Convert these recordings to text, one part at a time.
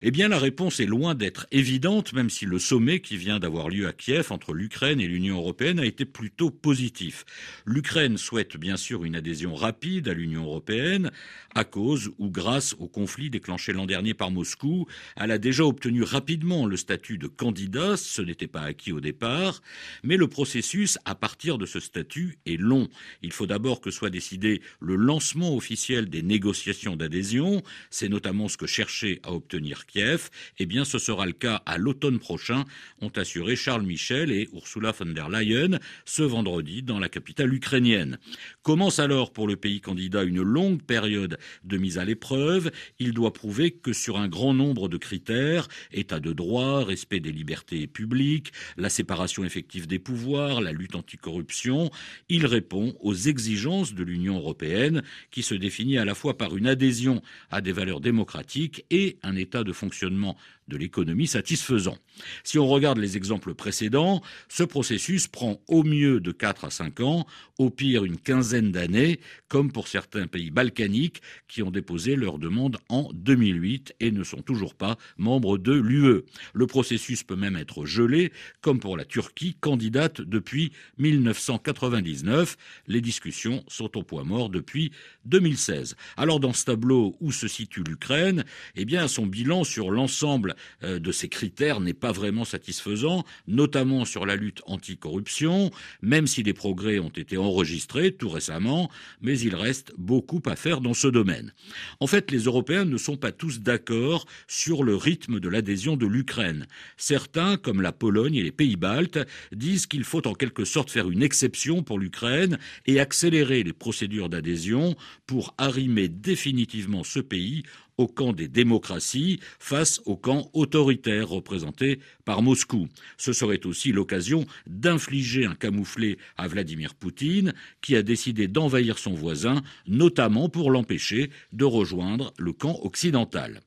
eh bien, la réponse est loin d'être évidente, même si le sommet qui vient d'avoir lieu à Kiev entre l'Ukraine et l'Union européenne a été plutôt positif. L'Ukraine souhaite bien sûr une adhésion rapide à l'Union européenne, à cause ou grâce au conflit déclenché l'an dernier par Moscou. Elle a déjà obtenu rapidement le statut de candidat, ce n'était pas acquis au départ, mais le processus à partir de ce statut est long. Il faut d'abord que soit décidé le lancement officiel des négociations d'adhésion, c'est notamment ce que cherchait à obtenir Kiev, eh bien ce sera le cas à l'automne prochain, ont assuré Charles Michel et Ursula von der Leyen ce vendredi dans la capitale ukrainienne. Commence alors pour le pays candidat une longue période de mise à l'épreuve. Il doit prouver que sur un grand nombre de critères, état de droit, respect des libertés publiques, la séparation effective des pouvoirs, la lutte anticorruption, il répond aux exigences de l'Union européenne qui se définit à la fois par une adhésion à des valeurs démocratiques et un état de fonctionnement de l'économie satisfaisant. Si on regarde les exemples précédents, ce processus prend au mieux de 4 à 5 ans, au pire une quinzaine d'années, comme pour certains pays balkaniques qui ont déposé leur demande en 2008 et ne sont toujours pas membres de l'UE. Le processus peut même être gelé, comme pour la Turquie, candidate depuis 1999. Les discussions sont au point mort depuis 2016. Alors dans ce tableau où se situe l'Ukraine, eh bien son bilan sur l'ensemble euh, de ces critères n'est pas vraiment satisfaisant, notamment sur la lutte anticorruption, même si des progrès ont été enregistrés tout récemment, mais il reste beaucoup à faire dans ce domaine. En fait, les Européens ne sont pas tous d'accord sur le rythme de l'adhésion de l'Ukraine. Certains, comme la Pologne et les Pays-Baltes, disent qu'il faut en quelque sorte faire une exception pour l'Ukraine et accélérer les procédures d'adhésion pour arrimer définitivement ce pays au camp des démocraties face au camp autoritaire représenté par Moscou. Ce serait aussi l'occasion d'infliger un camouflet à Vladimir Poutine, qui a décidé d'envahir son voisin, notamment pour l'empêcher de rejoindre le camp occidental.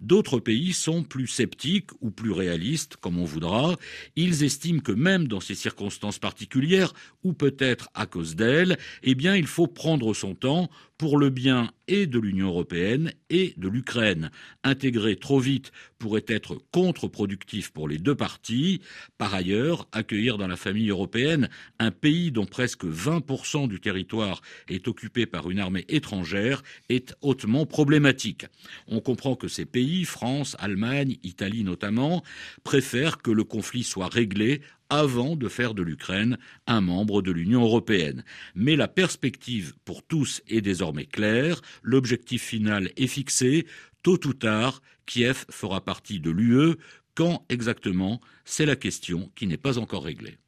D'autres pays sont plus sceptiques ou plus réalistes, comme on voudra. Ils estiment que même dans ces circonstances particulières, ou peut-être à cause d'elles, eh bien, il faut prendre son temps pour le bien et de l'Union européenne et de l'Ukraine. Intégrer trop vite pourrait être contre-productif pour les deux parties. Par ailleurs, accueillir dans la famille européenne un pays dont presque 20% du territoire est occupé par une armée étrangère est hautement problématique. On comprend que ces pays, France, Allemagne, Italie notamment, préfèrent que le conflit soit réglé avant de faire de l'Ukraine un membre de l'Union européenne. Mais la perspective pour tous est désormais claire, l'objectif final est fixé, tôt ou tard, Kiev fera partie de l'UE, quand exactement, c'est la question qui n'est pas encore réglée.